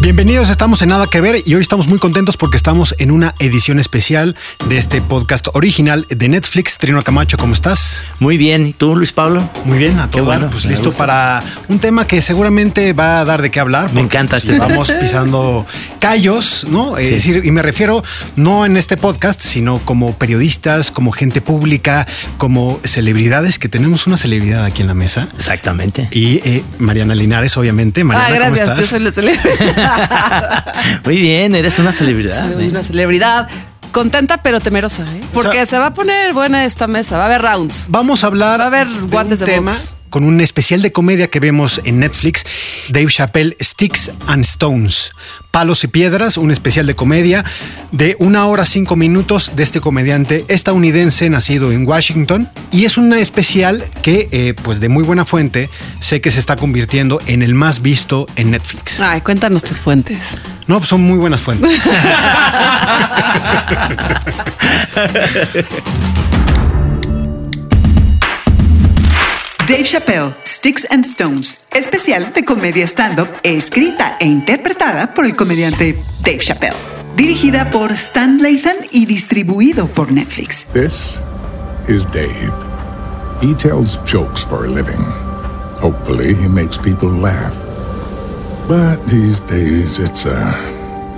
Bienvenidos, estamos en Nada que Ver y hoy estamos muy contentos porque estamos en una edición especial de este podcast original de Netflix. Trino Camacho, ¿cómo estás? Muy bien. ¿Y tú, Luis Pablo? Muy bien, a todo. Qué bueno, pues listo gusta. para un tema que seguramente va a dar de qué hablar. Me encanta pues, este Vamos pisando callos, ¿no? Es decir, y me refiero no en este podcast, sino como periodistas, como gente pública, como celebridades, que tenemos una celebridad aquí en la mesa. Exactamente. Y eh, Mariana Linares, obviamente. Mariana, Ah, ¿cómo gracias. estás? Yo soy la celebridad. Muy bien, eres una celebridad. soy ¿eh? una celebridad. Contenta pero temerosa, ¿eh? Porque O sea- se va a poner buena esta mesa. Va a haber rounds. Vamos a hablar Va a haber de guantes un de tema box. Con un especial de comedia que vemos en Netflix, Dave Chappelle Sticks and Stones, Palos y Piedras, un especial de comedia de una hora cinco minutos de este comediante estadounidense nacido en Washington y es una especial que eh, pues de muy buena fuente sé que se está convirtiendo en el más visto en Netflix. Ay, cuéntanos tus fuentes. No, pues son muy buenas fuentes. Dave Chappelle, Sticks and Stones, especial de comedia stand-up, escrita e interpretada por el comediante Dave Chappelle. Dirigida por Stan Lathan y distribuido por Netflix. This is Dave. He tells jokes for a living. Hopefully, he makes people laugh. But these days, it's a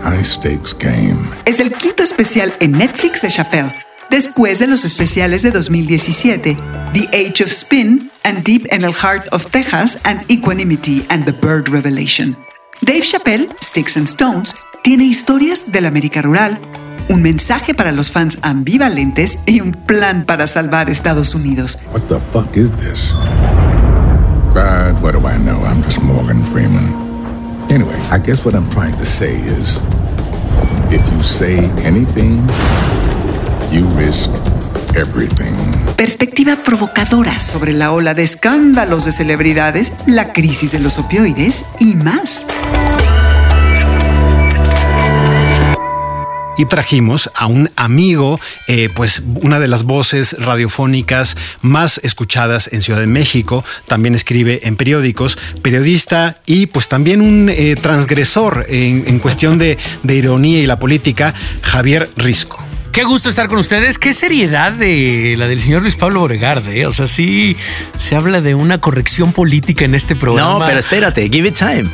high stakes game. Es el quinto especial en Netflix de Chappelle, después de los especiales de 2017, The Age of Spin and Deep in the Heart of Texas and Equanimity and the Bird Revelation. Dave Chappelle, Sticks and Stones, tiene historias de la América rural, un mensaje para los fans ambivalentes y un plan para salvar Estados Unidos. What the fuck is this? But what do I know? I'm just Morgan Freeman. Anyway, I guess what I'm trying to say is if you say anything, you risk everything. Perspectiva provocadora sobre la ola de escándalos de celebridades, la crisis de los opioides y más. y trajimos a un amigo, eh, pues una de las voces radiofónicas más escuchadas en Ciudad de México, también escribe en periódicos, periodista y pues también un eh, transgresor en, en cuestión de, de ironía y la política, Javier Risco. Qué gusto estar con ustedes. Qué seriedad de la del señor Luis Pablo Boregard, ¿eh? O sea, sí se habla de una corrección política en este programa. No, pero espérate, give it time.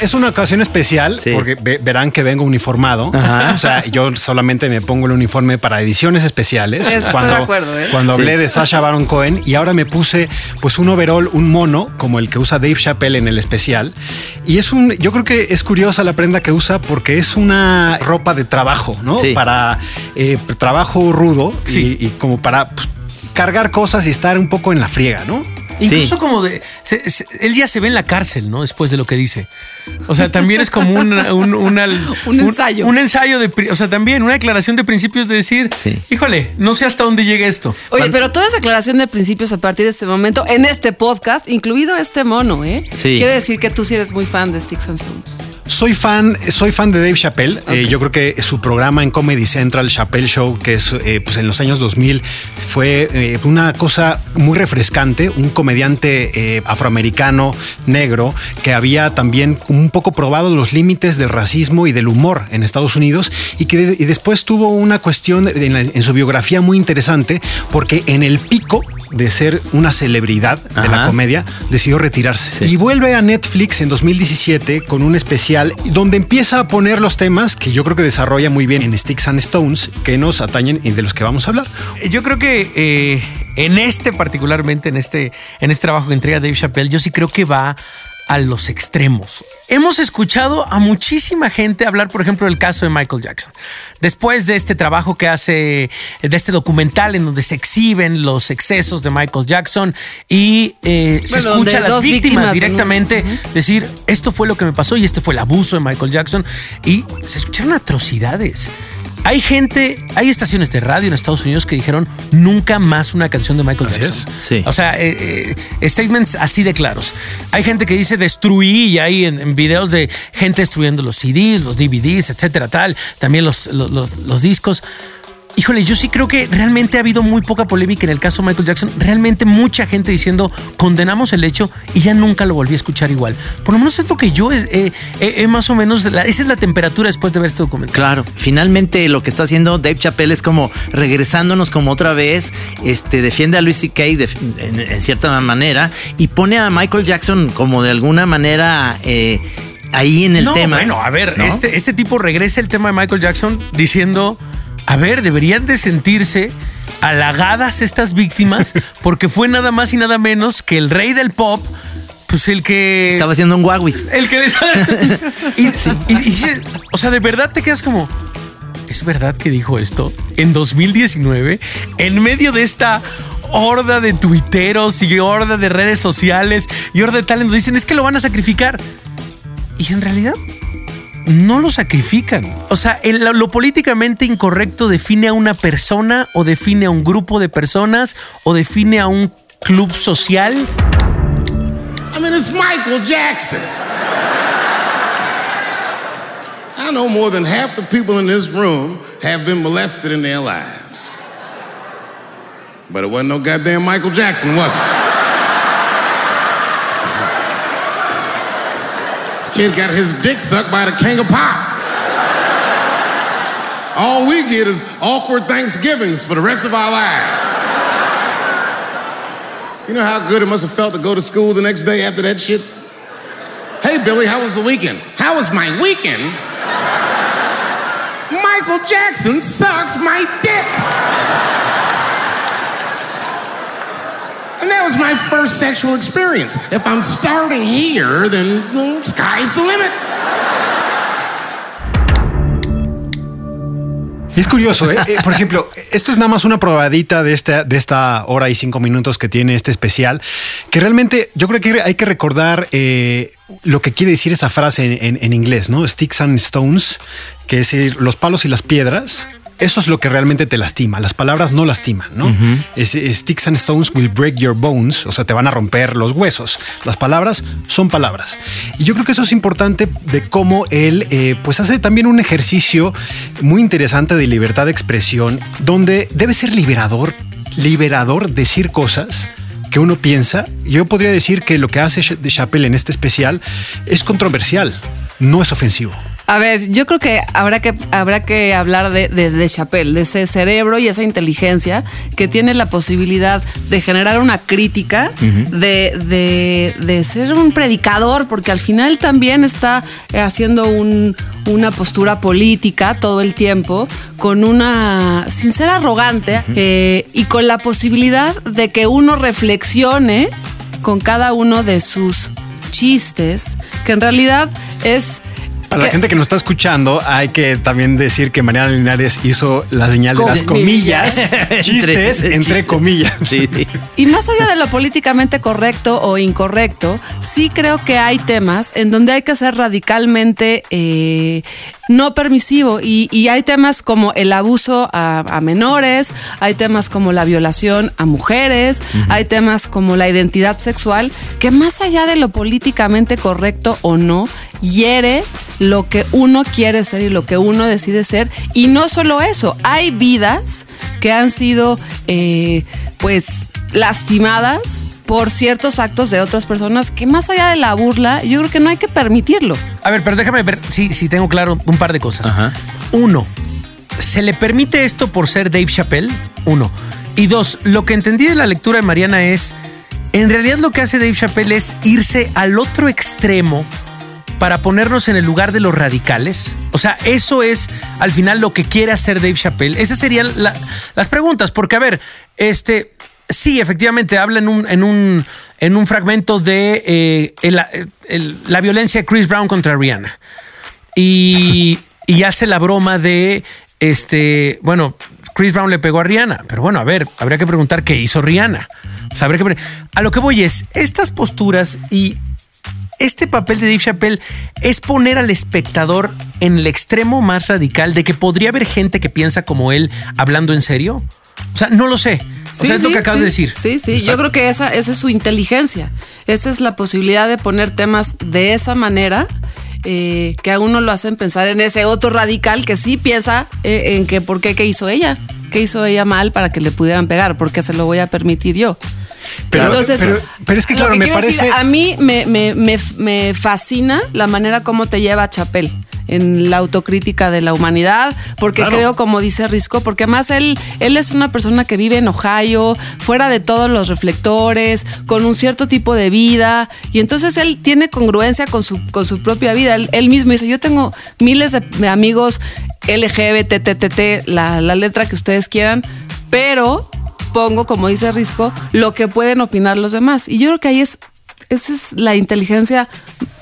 Es una ocasión especial Sí. porque ve- verán que vengo uniformado. Ajá. O sea, yo solamente me pongo el uniforme para ediciones especiales. Estoy de acuerdo, ¿eh? Cuando Sí. hablé de Sasha Baron Cohen y ahora me puse pues un overall, un mono, como el que usa Dave Chappelle en el especial. Y es un, yo creo que es curiosa la prenda que usa porque es una ropa de trabajo, ¿no? Sí. Para eh, trabajo rudo Sí. y, y como para pues, cargar cosas y estar un poco en la friega, ¿no? Incluso Sí. como de. se- se- él ya se ve en la cárcel, ¿no? Después de lo que dice. O sea, también es como un, un, una- Un ensayo. Un, ensayo de. O sea, también una declaración de principios de decir, Sí. híjole, no sé hasta dónde llega esto. Oye, pero toda esa aclaración de principios a partir de este momento en este podcast, incluido este mono, ¿eh? Sí. Quiere decir que tú sí eres muy fan de Sticks and Stones. Soy fan, soy fan de Dave Chappelle. Eh, yo creo que su programa en Comedy Central, Chappelle Show, que es eh, pues en los años 2000, fue eh, una cosa muy refrescante. Un comediante eh, afroamericano, negro, que había también un poco probado los límites del racismo y del humor en Estados Unidos y que de- y después tuvo una cuestión en, la- en su biografía muy interesante porque en el pico de ser una celebridad de la Ajá. comedia decidió retirarse Sí. y vuelve a Netflix en 2017 con un especial donde empieza a poner los temas que yo creo que desarrolla muy bien en Sticks and Stones que nos atañen y de los que vamos a hablar. Yo creo que eh, en este particularmente, en este, en este trabajo que entrega Dave Chappelle, yo sí creo que va a los extremos. Hemos escuchado a muchísima gente hablar, por ejemplo, del caso de Michael Jackson. Después de este trabajo que hace, de este documental en donde se exhiben los excesos de Michael Jackson y eh, se escucha a las víctimas, víctimas en directamente un- decir, esto fue lo que me pasó y este fue el abuso de Michael Jackson. Y se escucharon atrocidades. Hay gente, hay estaciones de radio en Estados Unidos que dijeron nunca más una canción de Michael Así Jackson. es. Sí. O sea, eh, eh, statements así de claros. Hay gente que dice destruí y hay en, en videos de gente destruyendo los CDs, los DVDs, etcétera, tal. También los, los, los- los discos. Híjole, yo sí creo que realmente ha habido muy poca polémica en el caso de Michael Jackson. Realmente mucha gente diciendo condenamos el hecho y ya nunca lo volví a escuchar igual. Por lo menos es lo que yo eh, eh, eh, más o menos, la- esa es la temperatura después de ver este documental. Claro, finalmente lo que está haciendo Dave Chappelle es como regresándonos como otra vez, este defiende a Luis C.K. de- en, en cierta manera y pone a Michael Jackson como de alguna manera eh, ahí en el no, tema. Bueno, a ver, ¿no? este, este tipo regresa el tema de Michael Jackson diciendo, a ver, deberían de sentirse halagadas estas víctimas porque fue nada más y nada menos que el rey del pop, pues el que... estaba haciendo un guaguis. El que les... y, y- y dices, o sea, de verdad te quedas como... ¿Es verdad que dijo esto? En 2019, en medio de esta horda de tuiteros y horda de redes sociales y horda de tal, donde dicen, es que lo van a sacrificar. Y en realidad no lo sacrifican. O sea, el- lo políticamente incorrecto define a una persona o define a un grupo de personas o define a un club social. I mean, it's Michael Jackson. I know more than half the people in this room have been molested in their lives. But it wasn't no goddamn Michael Jackson, was it? Kid got his dick sucked by the king of pop. All we get is awkward Thanksgivings for the rest of our lives. You know how good it must have felt to go to school the next day after that shit? Hey, Billy, how was the weekend? How was my weekend? Michael Jackson sucks my dick. And that was my first sexual experience. If I'm starting here, then well, sky's the limit. Es curioso, ¿eh? Eh, por ejemplo, esto es nada más una probadita de esta, de esta hora y cinco minutos que tiene este especial, que realmente yo creo que hay que recordar eh, lo que quiere decir esa frase en, en- en inglés, ¿no? Sticks and stones, que es los palos y las piedras. Eso es lo que realmente te lastima. Las palabras no lastiman, ¿no? Es sticks and stones will break your bones, o sea, te van a romper los huesos. Las palabras son palabras. Y yo creo que eso es importante de cómo él, eh, pues, hace también un ejercicio muy interesante de libertad de expresión, donde debe ser liberador, liberador decir cosas que uno piensa. Yo podría decir que lo que hace de Chappelle en este especial es controversial, no es ofensivo. A ver, yo creo que habrá que, habrá que hablar de, de, de Chappelle, de ese cerebro y esa inteligencia que tiene la posibilidad de generar una crítica, de, de- de ser un predicador, porque al final también está haciendo un- una postura política todo el tiempo, con una, sin ser arrogante, eh, y con la posibilidad de que uno reflexione con cada uno de sus chistes, que en realidad es... Para la gente que nos está escuchando, hay que también decir que Mariana Linares hizo la señal de las comillas, Comillas. chistes Entre- entre chiste. comillas. Sí, sí. Y más allá de lo políticamente correcto o incorrecto, sí creo que hay temas en donde hay que ser radicalmente eh, no permisivo. Y, y hay temas como el abuso a, a menores, hay temas como la violación a mujeres, hay temas como la identidad sexual, que más allá de lo políticamente correcto o no, hiere lo que uno quiere ser y lo que uno decide ser. Y no solo eso, hay vidas que han sido, eh, pues, lastimadas por ciertos actos de otras personas que más allá de la burla, yo creo que no hay que permitirlo. A ver, pero déjame ver si, si tengo claro un par de cosas. Ajá. Uno, ¿se le permite esto por ser Dave Chappelle? Uno. Y dos, lo que entendí de la lectura de Mariana es, en realidad lo que hace Dave Chappelle es irse al otro extremo para ponernos en el lugar de los radicales. O sea, eso es al final lo que quiere hacer Dave Chappelle. Esas serían la- las preguntas, porque a ver, este, Sí, efectivamente, habla en un, en un, en un fragmento de eh, la violencia de Chris Brown contra Rihanna. Y, hace la broma de, este, bueno, Chris Brown le pegó a Rihanna, pero bueno, a ver, habría que preguntar qué hizo Rihanna. O sea, habría que a lo que voy es, estas posturas y este papel de Dave Chappelle es poner al espectador en el extremo más radical de que podría haber gente que piensa como él hablando en serio. O sea, no lo sé. O sea, es lo sí, que acabas sí. de decir. Sí, sí, yo creo que esa, esa es su inteligencia. Esa es la posibilidad de poner temas de esa manera eh, que a uno lo hacen pensar en ese otro radical que sí piensa eh, en que por qué, qué hizo ella, qué hizo ella mal para que le pudieran pegar, porque se lo voy a permitir yo. Pero- Entonces, pero- pero es que, lo claro, me quiero decir, parece- a mí me, me- me- me fascina la manera como te lleva Chapel en la autocrítica de la humanidad, porque Claro. creo, como dice Risco, porque además él, él es una persona que vive en Ohio, fuera de todos los reflectores, con un cierto tipo de vida, y entonces él tiene congruencia con su, con su propia vida. Él, él mismo dice, yo tengo miles de, amigos LGBTTT, la, la letra que ustedes quieran, pero pongo, como dice Risco, lo que pueden opinar los demás. Y yo creo que ahí es, esa es la inteligencia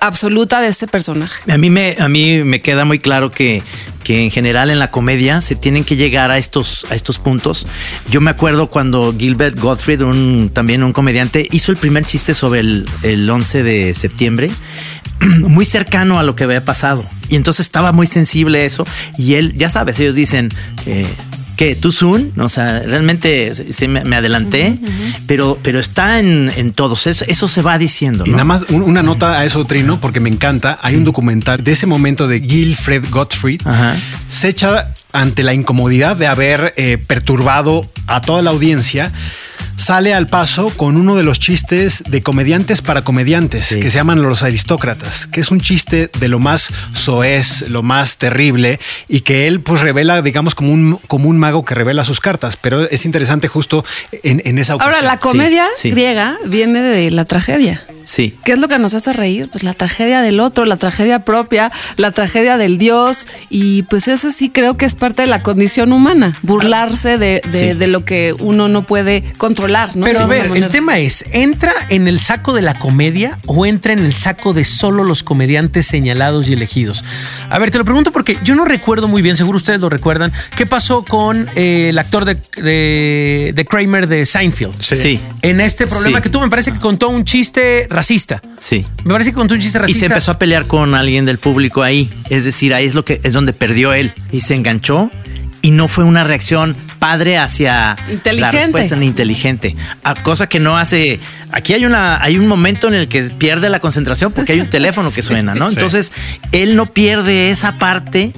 absoluta de este personaje. A mí me, a mí me queda muy claro que, que en general en la comedia se tienen que llegar a estos, a estos puntos. Yo me acuerdo cuando Gilbert Gottfried, un, también un comediante, hizo el primer chiste sobre el, el 11 de septiembre, muy cercano a lo que había pasado. Y entonces estaba muy sensible a eso. Y él, ya sabes, ellos dicen... eh, que tú soon, o sea, realmente sí me, me adelanté, pero, pero está en, en todos, eso, eso se va diciendo. Y ¿no? nada más un- una nota a eso, Trino, porque me encanta. Hay un documental de ese momento de Gilfred Gottfried. Ajá. Se echa ante la incomodidad de haber eh, perturbado a toda la audiencia. Sale al paso con uno de los chistes de comediantes para comediantes Sí. que se llaman los aristócratas, que es un chiste de lo más soez, lo más terrible y que él pues revela, digamos, como un, como un mago que revela sus cartas. Pero es interesante justo en, en esa ocasión. Ahora, la comedia sí. griega viene de la tragedia. Sí. ¿Qué es lo que nos hace reír? Pues la tragedia del otro, la tragedia propia, la tragedia del Dios. Y pues ese sí creo que es parte de la condición humana, burlarse de, de- Sí. de lo que uno no puede controlar. ¿No? Pero a ver, el tema es, ¿entra en el saco de la comedia o entra en el saco de solo los comediantes señalados y elegidos? A ver, te lo pregunto porque yo no recuerdo muy bien, seguro ustedes lo recuerdan, qué pasó con eh, el actor de, de- de Kramer de Seinfeld. Sí. En este problema Sí. que tuvo, me parece que contó un chiste racista. Sí. Me parece que contó un chiste Y racista. se empezó a pelear con alguien del público ahí. Es decir, ahí es lo que es donde perdió él. Y se enganchó. Y no fue una reacción padre hacia la Inteligente. respuesta inteligente. A cosa que no hace. Aquí hay una, hay un momento en el que pierde la concentración porque hay un teléfono que suena, ¿no? Entonces, él no pierde esa parte.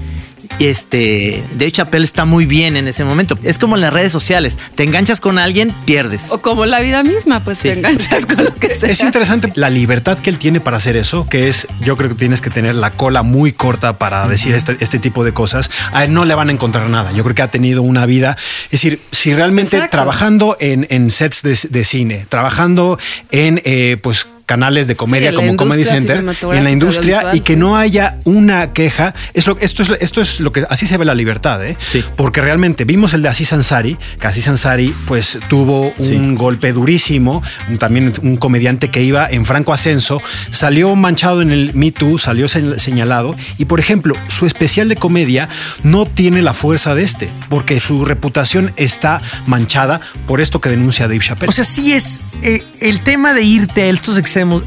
Este, Dave Chappelle está muy bien en ese momento. Es como en las redes sociales. Te enganchas con alguien, pierdes. O como la vida misma, pues Sí. te enganchas con lo que sea. Es interesante la libertad que él tiene para hacer eso, que es, yo creo que tienes que tener la cola muy corta para decir este, este tipo de cosas. A él no le van a encontrar nada. Yo creo que ha tenido una vida. Es decir, si realmente Exacto. trabajando en, en sets de, de cine, trabajando en, eh, pues, canales de comedia la como Comedy Center, en la industria y que sí. no haya una queja. Es lo, esto, es, esto es lo que así se ve la libertad, ¿eh? Sí. Porque realmente vimos el de Aziz Ansari, que Aziz Ansari pues tuvo un Sí. golpe durísimo, un- también un comediante que iba en franco ascenso, salió manchado en el Me Too, salió se- señalado y por ejemplo su especial de comedia no tiene la fuerza de este, porque su reputación está manchada por esto que denuncia Dave Chappelle. O sea, sí es eh, el tema de irte a estos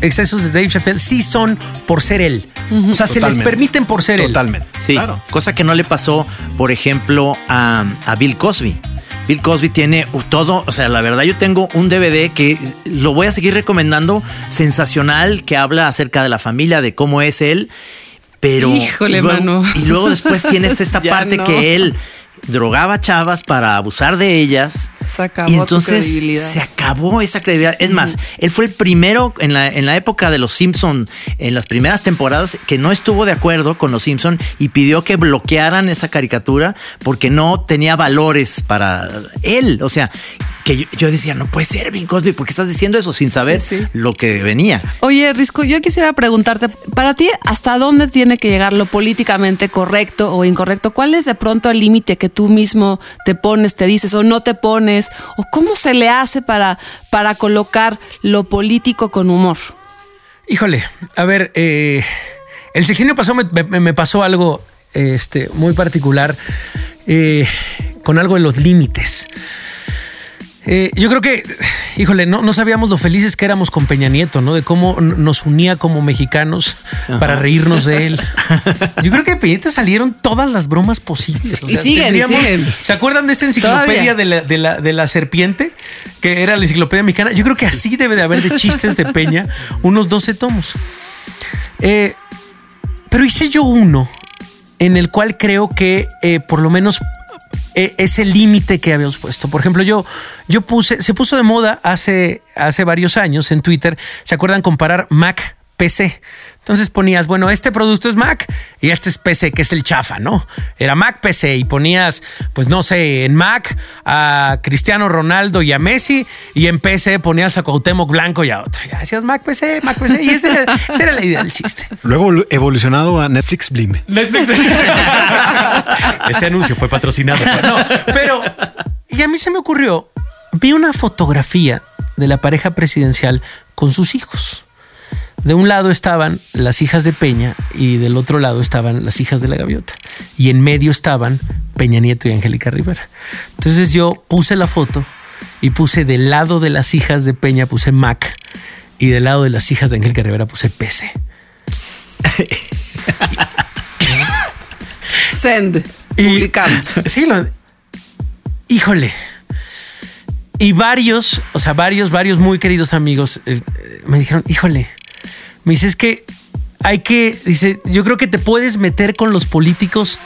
excesos de Dave Chappelle, sí son por ser él. O sea, se les permiten por ser él. Totalmente. Sí, Claro. cosa que no le pasó, por ejemplo, a, a Bill Cosby. Bill Cosby tiene todo, o sea, la verdad yo tengo un DVD que lo voy a seguir recomendando, sensacional, que habla acerca de la familia, de cómo es él, pero... Híjole, luego- mano. Y luego después tienes esta parte no. que él drogaba chavas para abusar de ellas. Se acabó y tu entonces credibilidad. se acabó esa credibilidad. Es más, él fue el primero en la, en la época de los Simpson, en las primeras temporadas, que no estuvo de acuerdo con los Simpson y pidió que bloquearan esa caricatura porque no tenía valores para él. O sea, que yo, yo decía, no puede ser Bill Cosby, porque estás diciendo eso sin saber Sí, sí. lo que venía. Oye, Risco, yo quisiera preguntarte, para ti, ¿hasta dónde tiene que llegar lo políticamente correcto o incorrecto? ¿Cuál es de pronto el límite que tú mismo te pones, te dices o no te pones? ¿O cómo se le hace para, para colocar lo político con humor? Híjole, a ver, eh, el sexenio me- me pasó algo este, muy particular eh, con algo de los límites. Eh, yo creo que, híjole, no, no sabíamos lo felices que éramos con Peña Nieto, ¿no? De cómo nos unía como mexicanos para reírnos de él. Yo creo que de Peña Nieto salieron todas las bromas posibles. Y siguen, y siguen. ¿Se acuerdan de esta enciclopedia de la, de, la, de la serpiente? Que era la enciclopedia mexicana. Yo creo que así debe de haber de chistes de Peña, unos 12 tomos. Eh, pero hice yo uno en el cual creo que eh, por lo menos ese límite que habíamos puesto. Por ejemplo, yo, yo puse, se puso de moda hace, hace varios años en Twitter, ¿se acuerdan comparar Mac PC? Entonces ponías, bueno, este producto es Mac y este es PC, que es el chafa, ¿no? Era Mac PC y ponías, pues no sé, en Mac a Cristiano Ronaldo y a Messi y en PC ponías a Cuauhtémoc Blanco y a otro. Ya decías Mac PC, Mac PC y esa era, esa era la idea del chiste. Luego evolu- evolucionado a Netflix Blim. Este anuncio fue patrocinado. No, pero. Y a mí se me ocurrió. Vi una fotografía de la pareja presidencial con sus hijos. De un lado estaban las hijas de Peña y del otro lado estaban las hijas de la gaviota. Y en medio estaban Peña Nieto y Angélica Rivera. Entonces yo puse la foto y puse del lado de las hijas de Peña, puse Mac. Y del lado de las hijas de Angélica Rivera puse PC. Send. Y- Publicamos. Sí, lo- híjole. Y varios, o sea, varios, varios muy queridos amigos eh, me dijeron, híjole, me dice, es que hay que, dice, yo creo que te puedes meter con los políticos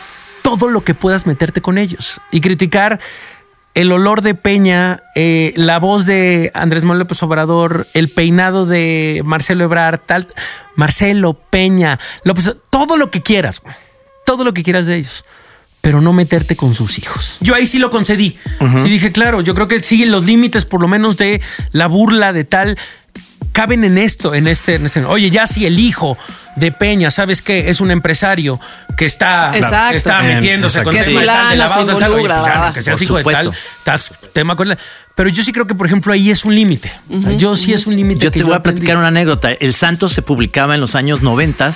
todo lo que puedas meterte con ellos y criticar el olor de Peña, eh, la voz de Andrés Manuel López Obrador, el peinado de Marcelo Ebrard, tal, Marcelo, Peña, López, todo lo que quieras, todo lo que quieras de ellos, pero no meterte con sus hijos. Yo ahí sí lo concedí. Sí dije, claro, yo creo que siguen los límites por lo menos de la burla de tal caben en esto, en este, en este. Oye, ya si el hijo de Peña, ¿sabes qué? Es un empresario que está, Exacto. está metiéndose con tema de tal, de Que lavado, tal, se tal. Oye, pues ya, involucra, no, que seas hijo de tal, estás tema con la- Pero yo sí creo que, por ejemplo, ahí es un límite. Yo sí es un límite. Yo que te voy a platicar una anécdota. El Santos se publicaba en los años 90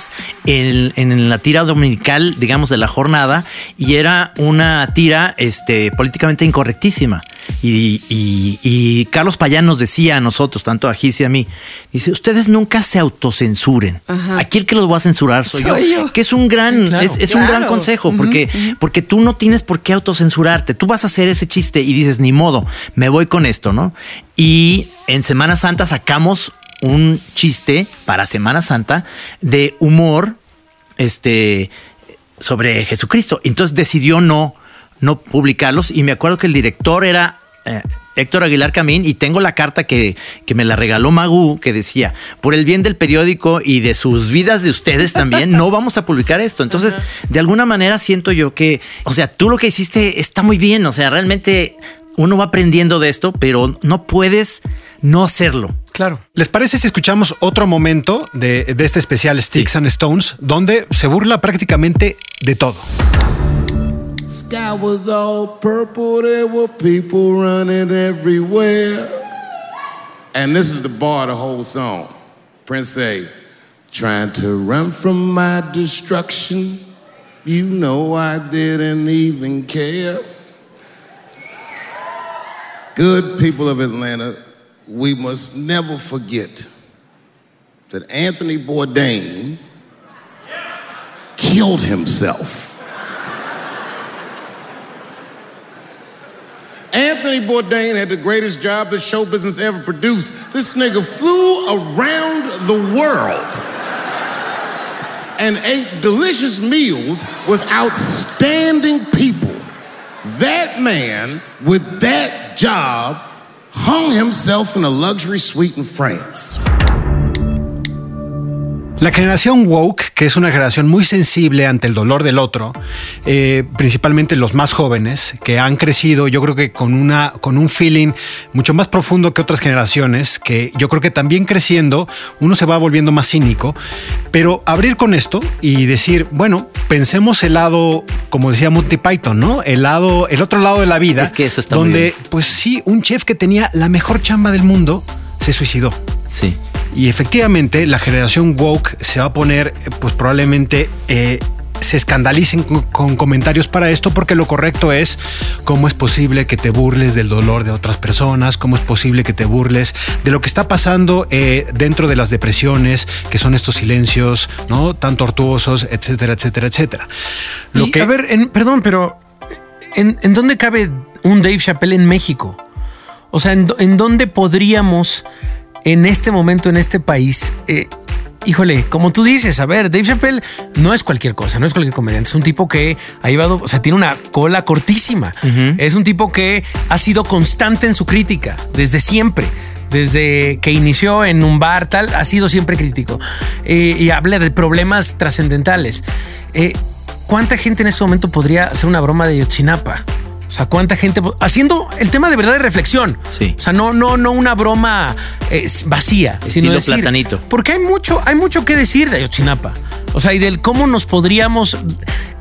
en, en la tira dominical, digamos, de la jornada, y era una tira este, políticamente incorrectísima. Y, y- y Carlos Payán nos decía a nosotros, tanto a Gis y a mí, dice, ustedes nunca se autocensuren. Ajá. Aquí el que los va a censurar soy, Soy yo. yo. Que es un gran, claro. es, es un gran consejo, porque, porque tú no tienes por qué autocensurarte. Tú vas a hacer ese chiste y dices, ni modo, me voy con esto, ¿no? Y en Semana Santa sacamos un chiste para Semana Santa de humor este, sobre Jesucristo. Entonces decidió no, no publicarlos y me acuerdo que el director era eh, Héctor Aguilar Camín y tengo la carta que, que me la regaló Magú que decía, por el bien del periódico y de sus vidas de ustedes también, no vamos a publicar esto. Entonces, de alguna manera siento yo que, o sea, tú lo que hiciste está muy bien, o sea, realmente uno va aprendiendo de esto, pero no puedes no hacerlo. Claro. ¿Les parece si escuchamos otro momento de, de este especial Sticks and Stones, donde se burla prácticamente de todo? Sky was all purple, there were people running everywhere. And this is the bar of the whole song. Prince say, trying to run from my destruction. You know I didn't even care. Good people of Atlanta, we must never forget that Anthony Bourdain killed himself. Anthony Bourdain had the greatest job that show business ever produced. This nigga flew around the world and ate delicious meals with outstanding people. That man, with that job, hung himself in a luxury suite in France. La generación woke que es una generación muy sensible ante el dolor del otro, eh, principalmente los más jóvenes, que han crecido, yo creo que con, una, con un feeling mucho más profundo que otras generaciones, que yo creo que también creciendo uno se va volviendo más cínico, pero abrir con esto y decir, bueno, pensemos el lado, como decía Monty Python, ¿no? El lado, el otro lado de la vida, Es que eso está muy donde, pues sí, un chef que tenía la mejor chamba del mundo se suicidó. Sí. Y efectivamente, la generación woke se va a poner, eh, pues probablemente eh, se escandalicen con, comentarios para esto, porque lo correcto es cómo es posible que te burles del dolor de otras personas, cómo es posible que te burles de lo que está pasando eh, dentro de las depresiones, que son estos silencios, ¿no? Tan tortuosos, etcétera, etcétera, etcétera. Lo Y, que, A ver, en- perdón, pero ¿en, en dónde cabe un Dave Chappelle en México? O sea, ¿en, dó- en dónde podríamos en este momento, en este país, eh, híjole, como tú dices, a ver, Dave Chappelle no es cualquier cosa, no es cualquier comediante, es un tipo que ha llevado, o sea, tiene una cola cortísima, es un tipo que ha sido constante en su crítica desde siempre. Desde que inició en un bar, tal, ha sido siempre crítico. Eh, y habla de problemas trascendentales. Eh, ¿Cuánta gente en este momento podría hacer una broma de Yotzinapa? O sea, ¿cuánta gente haciendo el tema de verdad de reflexión? Sí. O sea, no, no, no una broma eh, vacía, sino Estilo decir, platanito. Porque hay mucho, hay mucho que decir de Ayotzinapa. O sea, y del cómo nos podríamos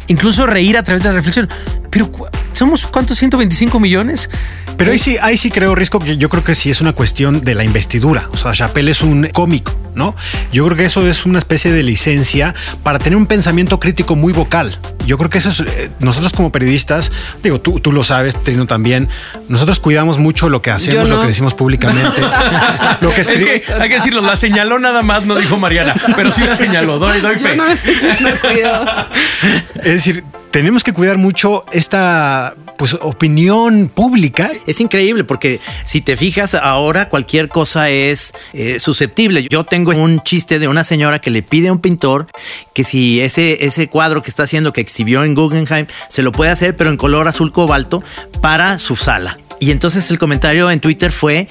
incluso reír a través de la reflexión. Pero somos cuántos 125 millones. Pero ahí sí, ahí sí creo, Risco, que yo creo que sí es una cuestión de la investidura. O sea, Chappelle es un cómico, ¿no? Yo creo que eso es una especie de licencia para tener un pensamiento crítico muy vocal. Yo creo que eso es, eh, nosotros como periodistas, digo, tú, tú lo sabes, Trino también, nosotros cuidamos mucho lo que hacemos, no. lo que decimos públicamente, lo que Es que hay que decirlo, la señaló nada más, no dijo Mariana, pero sí la señaló, doy, doy fe. No, no cuido. Es decir, tenemos que cuidar mucho esta pues opinión pública Es increíble porque si te fijas ahora cualquier cosa es eh, susceptible. Yo tengo un chiste de una señora que le pide a un pintor que si ese, ese cuadro que está haciendo que exhibió en Guggenheim se lo puede hacer pero en color azul cobalto para su sala. Y entonces el comentario en Twitter fue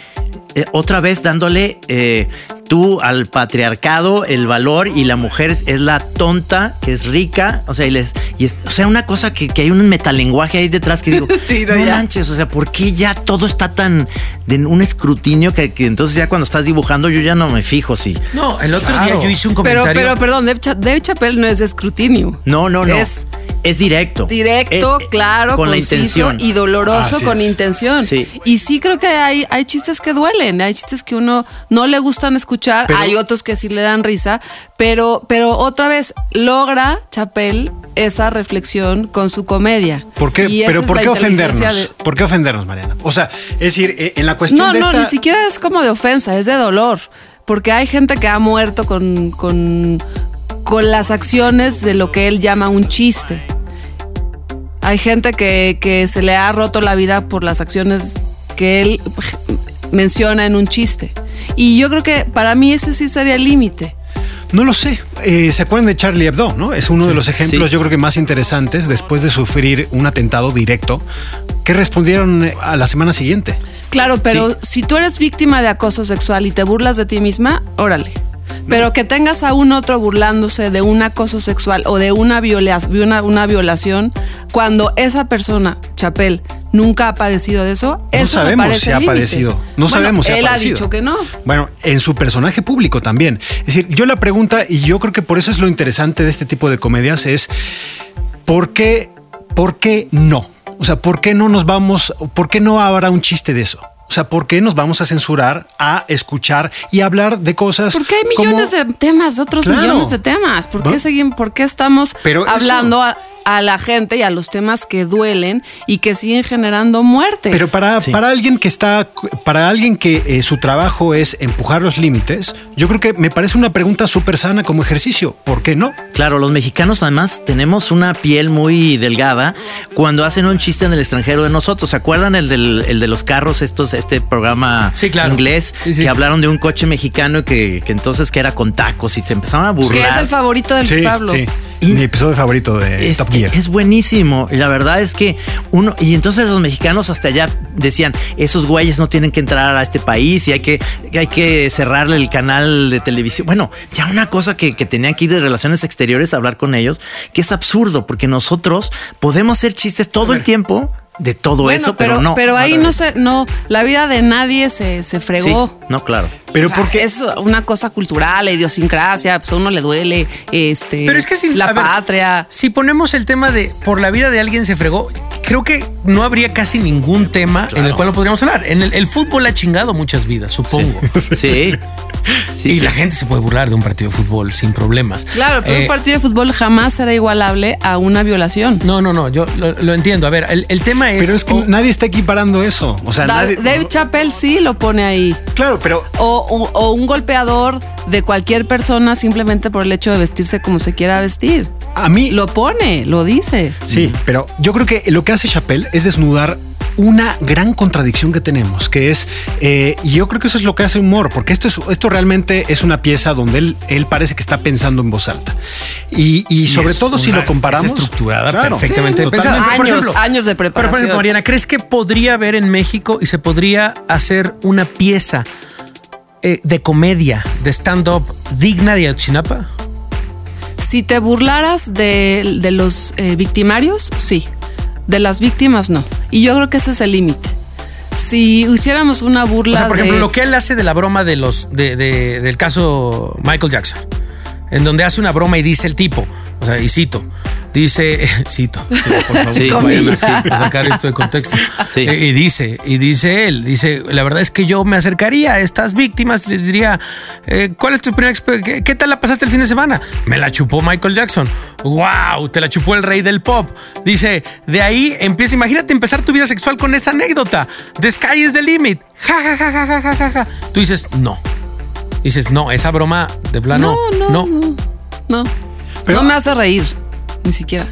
eh, otra vez dándole eh, tú al patriarcado el valor y la mujer es, la tonta que es rica, o sea, y les, y es- o sea, una cosa que, que hay un metalenguaje ahí detrás que digo, Sí, no, manches, o sea, ¿por qué ya todo está tan de un escrutinio que, que entonces ya cuando estás dibujando yo ya no me fijo si No, el otro Claro. día yo hice un Pero, comentario. pero, perdón, Dave, Cha- Dave Chappelle no es escrutinio. no, no, no. Es Es directo. directo, Eh, eh, claro, con la conciso intención. y doloroso Así con es. intención. Sí. Y sí creo que hay, hay chistes que duelen, hay chistes que uno no le gustan escuchar, Pero- hay otros que sí le dan risa, pero, pero otra vez logra Chapel esa reflexión con su comedia. ¿Por qué? Y Pero ¿por qué ofendernos? de- ¿Por qué ofendernos, Mariana? O sea, es decir, eh, en la cuestión no, de no, esta... ni siquiera es como de ofensa, es de dolor. Porque hay gente que ha muerto con, con, con las acciones de lo que él llama un chiste. Hay gente que, que se le ha roto la vida por las acciones que él menciona en un chiste. Y yo creo que para mí ese sí sería el límite. No lo sé. Eh, ¿Se acuerdan de Charlie Hebdo? ¿no? Es uno de los ejemplos, Sí. yo creo que más interesantes después de sufrir un atentado directo. ¿Qué respondieron eh, a la semana siguiente? Claro, pero Sí. si tú eres víctima de acoso sexual y te burlas de ti misma, órale. Pero que tengas a un otro burlándose de un acoso sexual o de una, viola- una, una violación, cuando esa persona, Chapel, nunca ha padecido de eso, No eso sabemos si ha límite. padecido. No Bueno, sabemos si ha él padecido. ha dicho que no. Bueno, en su personaje público también. Es decir, yo la pregunta, y yo creo que por eso es lo interesante de este tipo de comedias, es ¿por qué, por qué no? O sea, ¿por qué no nos vamos, por qué no habrá un chiste de eso? O sea, ¿por qué nos vamos a censurar a escuchar y hablar de cosas? Porque hay como- millones de temas, otros Claro. millones de temas. ¿Por qué, seguimos, por qué estamos Pero eso- hablando a, a la gente y a los temas que duelen y que siguen generando muertes? Pero para, Sí. para alguien que está, para alguien que eh, su trabajo es empujar los límites, yo creo que me parece una pregunta súper sana como ejercicio. ¿Por qué no? Claro, los mexicanos además tenemos una piel muy delgada cuando hacen un chiste en el extranjero de nosotros. ¿Se acuerdan el, del, el de los carros, estos, este programa Sí, claro. inglés Sí, sí. que hablaron de un coche mexicano y que, que entonces que era con tacos y se empezaron a que es burlar? el favorito del Sí, Pablo. Mi episodio favorito de es, Top Gear. es buenísimo. La verdad es que uno, y entonces los mexicanos hasta allá decían, esos güeyes no tienen que entrar a este país y hay que, hay que cerrarle el canal de televisión. Bueno, ya una cosa que, que tenían que ir de relaciones exteriores a hablar con ellos, que es absurdo, porque nosotros podemos hacer chistes todo el tiempo de todo Bueno, eso, pero, no. Pero ahí no se, no, la vida de nadie se, se Sí, fregó. no, claro. Pero O sea, porque es una cosa cultural, la idiosincrasia, pues a uno le duele, este, Pero es que si la ver, patria. Si ponemos el tema de por la vida de alguien se fregó, creo que no habría casi ningún tema en el cual no podríamos hablar. En el, el fútbol ha chingado muchas vidas, supongo. Sí. Sí, y sí. la gente se puede burlar de un partido de fútbol sin problemas. Claro, pero Eh, un partido de fútbol jamás será igualable a una violación. No, no, no, yo lo, lo entiendo. A ver, el, el tema es. pero es que nadie está equiparando eso. O sea, Da- nadie. Dave Chappelle sí lo pone ahí. Claro, pero O, o- o un golpeador de cualquier persona simplemente por el hecho de vestirse como se quiera vestir. a mí Lo pone, lo dice. Sí, pero yo creo que lo que hace Chappelle es desnudar una gran contradicción que tenemos, que es, eh, y yo creo que eso es lo que hace humor, porque esto, es, esto realmente es una pieza donde él, él parece que está pensando en voz alta. Y, y sobre todo si lo comparamos... es estructurada Claro. perfectamente Sí. Por Años, ejemplo, años de Pero, por preparación. ejemplo, Mariana, ¿crees que podría haber en México y se podría hacer una pieza eh, de comedia, de stand-up digna de Ayotzinapa? Si te burlaras de, de los eh, victimarios, sí. De las víctimas, no. Y yo creo que ese es el límite. Si hiciéramos una O burla sea, por ejemplo, de- lo que él hace de la broma de los de, de- del caso Michael Jackson, en donde hace una broma y dice el tipo, o sea, y cito, dice, cito, por favor, Sí. vayan a a sacar esto de contexto. Sí. Eh, y dice, y dice él, dice, la verdad es que yo me acercaría a estas víctimas y les diría, eh, ¿cuál es tu primera experiencia? ¿Qué, qué tal la pasaste el fin de semana? Me la chupó Michael Jackson. ¡Wow! Te la chupó el rey del pop. Dice, de ahí empieza, imagínate empezar tu vida sexual con esa anécdota. The sky is the limit. Ja, ja, ja, ja, ja, ja, ja, ja. Tú dices, no. Dices, no, esa broma de plano, No, no, no. No. Pero- no me hace reír. Ni siquiera.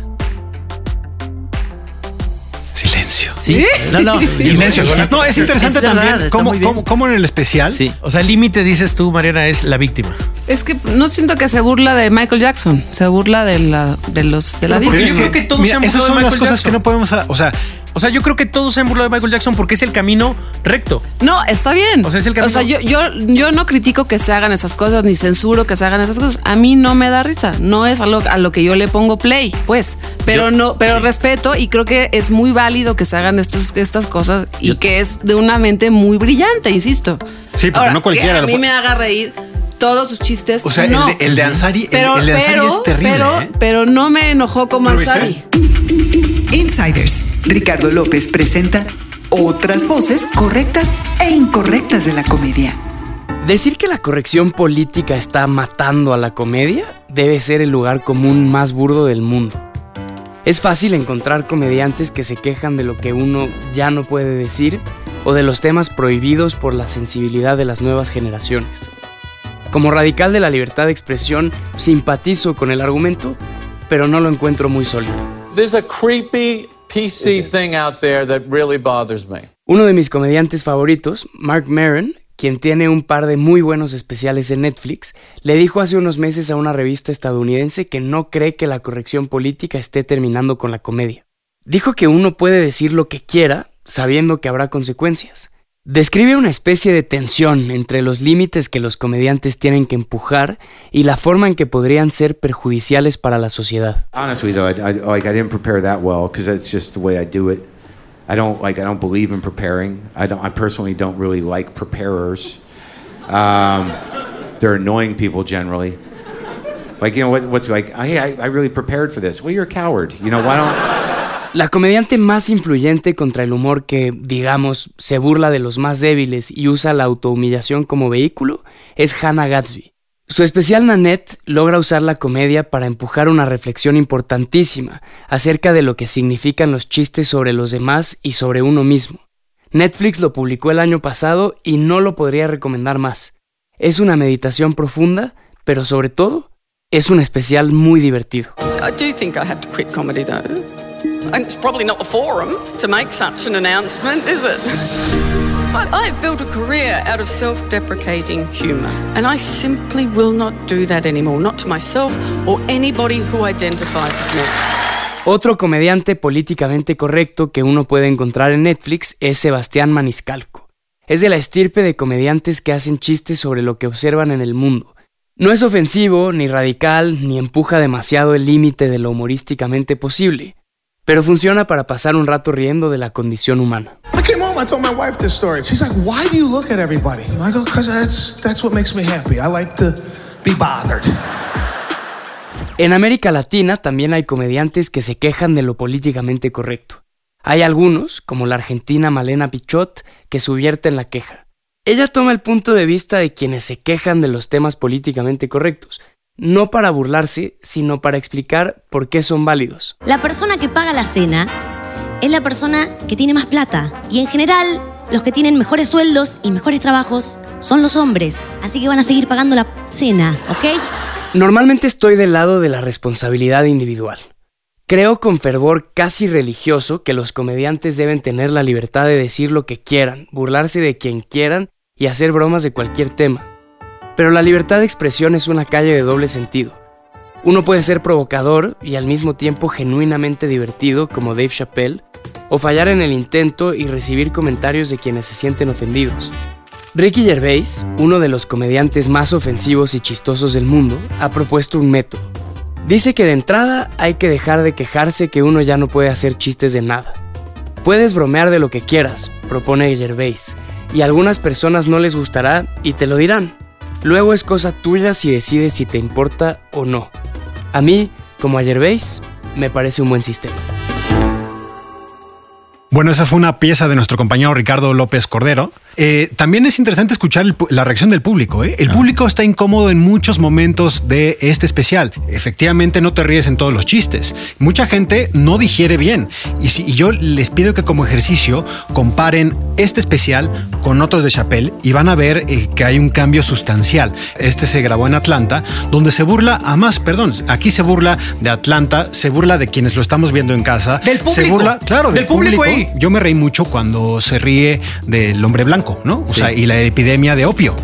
Silencio. Sí. No, no. Silencio. No, es interesante verdad, también cómo, cómo- cómo en el especial Sí. O sea, el límite, dices tú, Mariana, es la víctima. Es que no siento que se burla de Michael Jackson. Se burla de la, de los, de la víctima. yo creo que todos mira, se han esas son de las cosas Jackson. que no podemos... O sea, O sea, yo creo que todos se han burlado de Michael Jackson porque es el camino recto. No, está bien. O sea, es el camino- O sea, yo, yo, yo no critico que se hagan esas cosas, ni censuro que se hagan esas cosas. A mí no me da risa. No es a lo, a lo que yo le pongo play, pues. Pero Yo- no, pero respeto y creo que es muy válido que se hagan estos, estas cosas y Yo- que es de una mente muy brillante, insisto. Sí, porque no cualquiera Que a mí me haga reír todos sus chistes. o sea no. el, de, el de Ansari, el- pero, el, de Ansari pero, es terrible. pero, ¿eh? pero no me enojó como. Ansari. Insiders. Ricardo López presenta otras voces correctas e incorrectas de la comedia. Decir que la corrección política está matando a la comedia debe ser el lugar común más burdo del mundo. Es fácil encontrar comediantes que se quejan de lo que uno ya no puede decir o de los temas prohibidos por la sensibilidad de las nuevas generaciones. Como radical de la libertad de expresión, simpatizo con el argumento, pero no lo encuentro muy sólido. Uno de mis comediantes favoritos, Mark Maron, quien tiene un par de muy buenos especiales en Netflix, le dijo hace unos meses a una revista estadounidense que no cree que la corrección política esté terminando con la comedia. Dijo que uno puede decir lo que quiera sabiendo que habrá consecuencias. Describe una especie de tensión entre los límites que los comediantes tienen que empujar y la forma en que podrían ser perjudiciales para la sociedad. Honestly, though, I, I, like I didn't prepare that well because that's just the way I do it. I don't like I don't believe in preparing. I don't. I personally don't really like preparers. Um, they're annoying people generally. Like you know what, what's like? Hey, I, I really prepared for this. Well, you're a coward. You know why don't? La comediante más influyente contra el humor que, digamos, se burla de los más débiles y usa la autohumillación como vehículo es Hannah Gatsby. Su especial Nanette logra usar la comedia para empujar una reflexión importantísima acerca de lo que significan los chistes sobre los demás y sobre uno mismo. Netflix lo publicó el año pasado y no lo podría recomendar más. Es una meditación profunda, pero sobre todo, es un especial muy divertido. And it's probably not the forum to make such an announcement, is it? I, I've built a career out of self deprecating humour, and I simply will not do that anymore, not to myself or anybody who identifies with me. Otro comediante políticamente correcto que uno puede encontrar en Netflix es Sebastián Maniscalco. Es de la estirpe de comediantes que hacen chistes sobre lo que observan en el mundo. No es ofensivo, ni radical, ni empuja demasiado el límite de lo humorísticamente posible, pero funciona para pasar un rato riendo de la condición humana. I came home, I told my wife this story. She's like, why do you look at everybody? I go, because that's, that's what makes me happy. I like to be bothered. En América Latina también hay comediantes que se quejan de lo políticamente correcto. Hay algunos, como la argentina Malena Pichot, que subvierten la queja. Ella toma el punto de vista de quienes se quejan de los temas políticamente correctos, no para burlarse, sino para explicar por qué son válidos. La persona que paga la cena es la persona que tiene más plata. Y en general, los que tienen mejores sueldos y mejores trabajos son los hombres. Así que van a seguir pagando la cena, ¿ok? Normalmente estoy del lado de la responsabilidad individual. Creo con fervor casi religioso que los comediantes deben tener la libertad de decir lo que quieran, burlarse de quien quieran y hacer bromas de cualquier tema. Pero la libertad de expresión es una calle de doble sentido. Uno puede ser provocador y al mismo tiempo genuinamente divertido como Dave Chappelle, o fallar en el intento y recibir comentarios de quienes se sienten ofendidos. Ricky Gervais, uno de los comediantes más ofensivos y chistosos del mundo, ha propuesto un método. Dice que de entrada hay que dejar de quejarse que uno ya no puede hacer chistes de nada. Puedes bromear de lo que quieras, propone Gervais, y a algunas personas no les gustará y te lo dirán. Luego es cosa tuya si decides si te importa o no. A mí, como a Gervais, me parece un buen sistema. Bueno, esa fue una pieza de nuestro compañero Ricardo López Cordero. Eh, también es interesante escuchar el la reacción del público. ¿eh? El público está incómodo en muchos momentos de este especial. Efectivamente, no te ríes en todos los chistes. Mucha gente no digiere bien. Y, si, y yo les pido que como ejercicio comparen este especial con otros de Chappelle y van a ver eh, que hay un cambio sustancial. Este se grabó en Atlanta, donde se burla a más, perdón, aquí se burla de Atlanta, se burla de quienes lo estamos viendo en casa. Del Se público. burla, claro, Del público ahí. Yo me reí mucho cuando se ríe del hombre blanco, ¿no? O Sí. sea, y la epidemia de opio.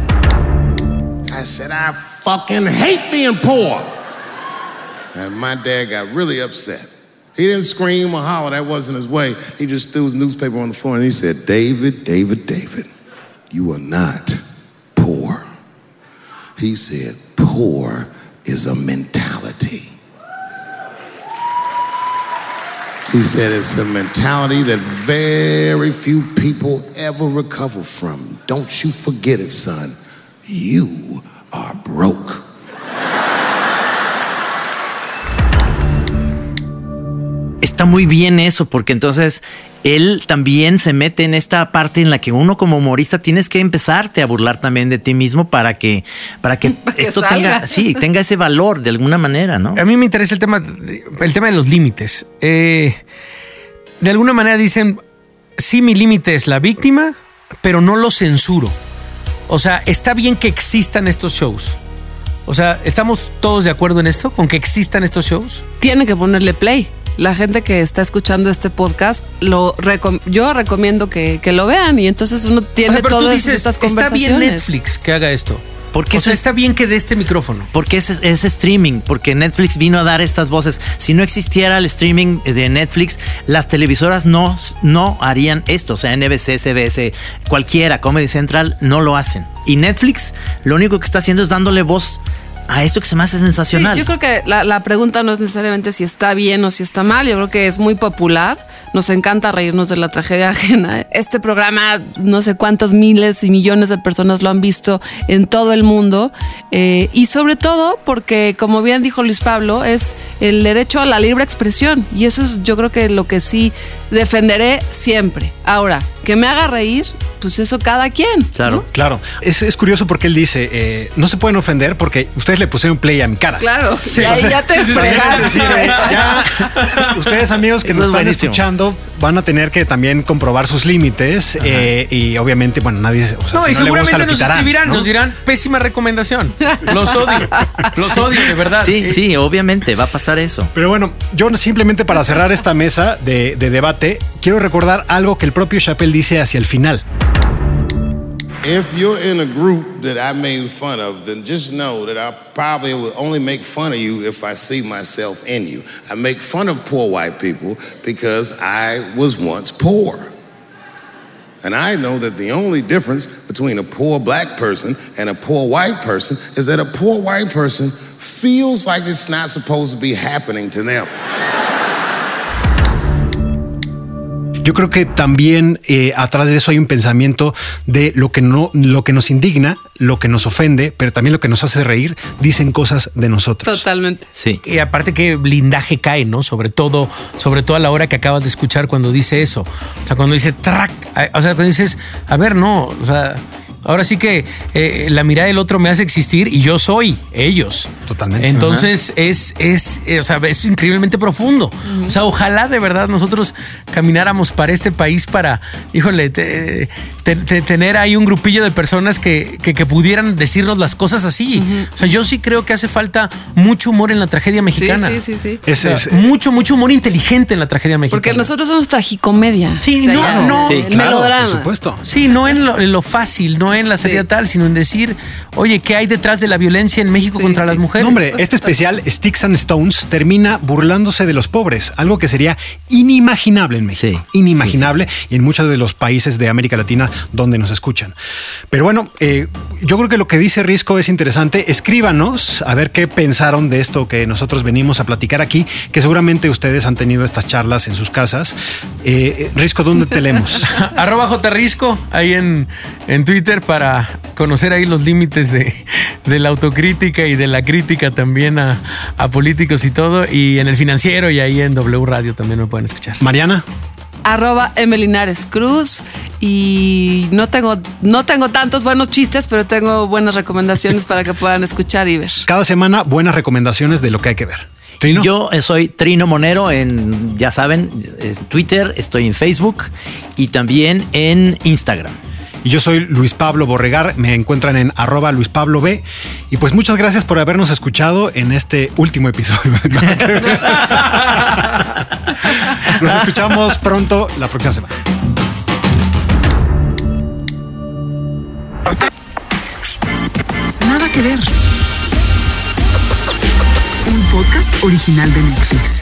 I said, I fucking hate being poor. And my dad got really upset. He didn't scream or holler, that wasn't his way. He just threw his newspaper on the floor and he said, David, David, David, you are not poor. He said, poor is a mentality. He said it's a mentality that very few people ever recover from. Don't you forget it, son. You are broke. Está muy bien eso, porque entonces él también se mete en esta parte en la que uno como humorista tienes que empezarte a burlar también de ti mismo para que, para que que esto salga. tenga, sí, tenga ese valor de alguna manera, ¿no? A mí me interesa el tema, de- el tema de los límites. Eh, de alguna manera dicen, sí, mi límite es la víctima, pero no lo censuro. O sea, está bien que existan estos shows. O sea, ¿estamos todos de acuerdo en esto? ¿Con que existan estos shows? Tiene que ponerle play. La gente que está escuchando este podcast, lo recom- yo recomiendo que, que lo vean y entonces uno tiene O sea, pero tú todas dices, estas está conversaciones. bien Netflix que haga esto. Porque o sea, eso es- está bien que dé este micrófono. Porque es, es streaming, porque Netflix vino a dar estas voces. Si no existiera el streaming de Netflix, las televisoras no, no harían esto. O sea, NBC, CBS, cualquiera, Comedy Central, no lo hacen. Y Netflix lo único que está haciendo es dándole voz a esto que se me hace sensacional. Yo creo que la, la pregunta no es necesariamente si está bien o si está mal. Yo creo que es muy popular. Nos encanta reírnos de la tragedia ajena. Este programa, no sé cuántas miles y millones de personas lo han visto en todo el mundo. Eh, y sobre todo porque, como bien dijo Luis Pablo, es el derecho a la libre expresión. Y eso es yo creo que lo que sí defenderé siempre. Ahora, que me haga reír, pues eso cada quien. Claro, claro. Es, es curioso porque él dice, eh, no se pueden ofender porque ustedes le pusieron play a mi cara. Claro, Sí, y ahí o sea, ya te fregaste. ya ustedes amigos que Eso nos es están buenísimo. escuchando van a tener que también comprobar sus límites eh, y obviamente, bueno, nadie, o sea, No, si y no le gusta, seguramente nos quitarán, escribirán, ¿no? nos dirán pésima recomendación. Los odio. Los odio, de verdad. Sí, sí, obviamente va a pasar eso. Pero bueno, yo simplemente para cerrar esta mesa de, de debate, quiero recordar algo que el propio Chappelle dice hacia el final. If you're in a group that I made fun of, then just know that I probably will only make fun of you if I see myself in you. I make fun of poor white people because I was once poor. And I know that the only difference between a poor black person and a poor white person is that a poor white person feels like it's not supposed to be happening to them. Yo creo que también eh, atrás de eso hay un pensamiento de lo que no, lo que nos indigna, lo que nos ofende, pero también lo que nos hace reír, dicen cosas de nosotros. Totalmente. Sí. Y aparte que blindaje cae, ¿no? Sobre todo, sobre todo a la hora que acabas de escuchar cuando dice eso. O sea, cuando dice track, o sea, cuando dices, a ver, no, o sea, ahora sí que eh, la mirada del otro me hace existir y yo soy ellos. Totalmente. Entonces es, es, eh, o sea, es increíblemente profundo. O sea, ojalá de verdad nosotros camináramos para este país para, híjole, te- te- te- tener ahí un grupillo de personas que, que- que pudieran decirnos las cosas así. O sea, yo sí creo que hace falta mucho humor en la tragedia mexicana. sí, sí, sí. O Es- sea, es- mucho, mucho humor inteligente en la tragedia mexicana. Porque nosotros somos tragicomedia. Sí, O sea, no, no. el Sí, claro, melodrama. Por supuesto. Sí, no en lo, en lo fácil, no en la salida tal, sino en decir, oye, ¿qué hay detrás de la violencia en México contra las mujeres? No, hombre, este especial Sticks and Stones termina burlándose de los pobres, algo que sería inimaginable en México. inimaginable y en muchos de los países de América Latina donde nos escuchan. Pero bueno, eh, yo creo que lo que dice Risco es interesante. Escríbanos a ver qué pensaron de esto que nosotros venimos a platicar aquí, que seguramente ustedes han tenido estas charlas en sus casas. Eh, Risco, ¿dónde te leemos? Arroba Jrisco ahí en, en Twitter para conocer ahí los límites de, de la autocrítica y de la crítica también a, a políticos y todo. Y en el financiero y ahí en W Radio también me pueden escuchar. Mariana. arroba Emelinares Cruz y no tengo, no tengo tantos buenos chistes, pero tengo buenas recomendaciones para que puedan escuchar y ver. Cada semana buenas recomendaciones de lo que hay que ver. Y Yo soy Trino Monero en, ya saben, en Twitter, estoy en Facebook y también en Instagram. Y yo soy Luis Pablo Borregar, me encuentran en arroba Luis Pablo B. Y pues muchas gracias por habernos escuchado en este último episodio. Nos escuchamos pronto la próxima semana. Nada que ver. Un podcast original de Netflix.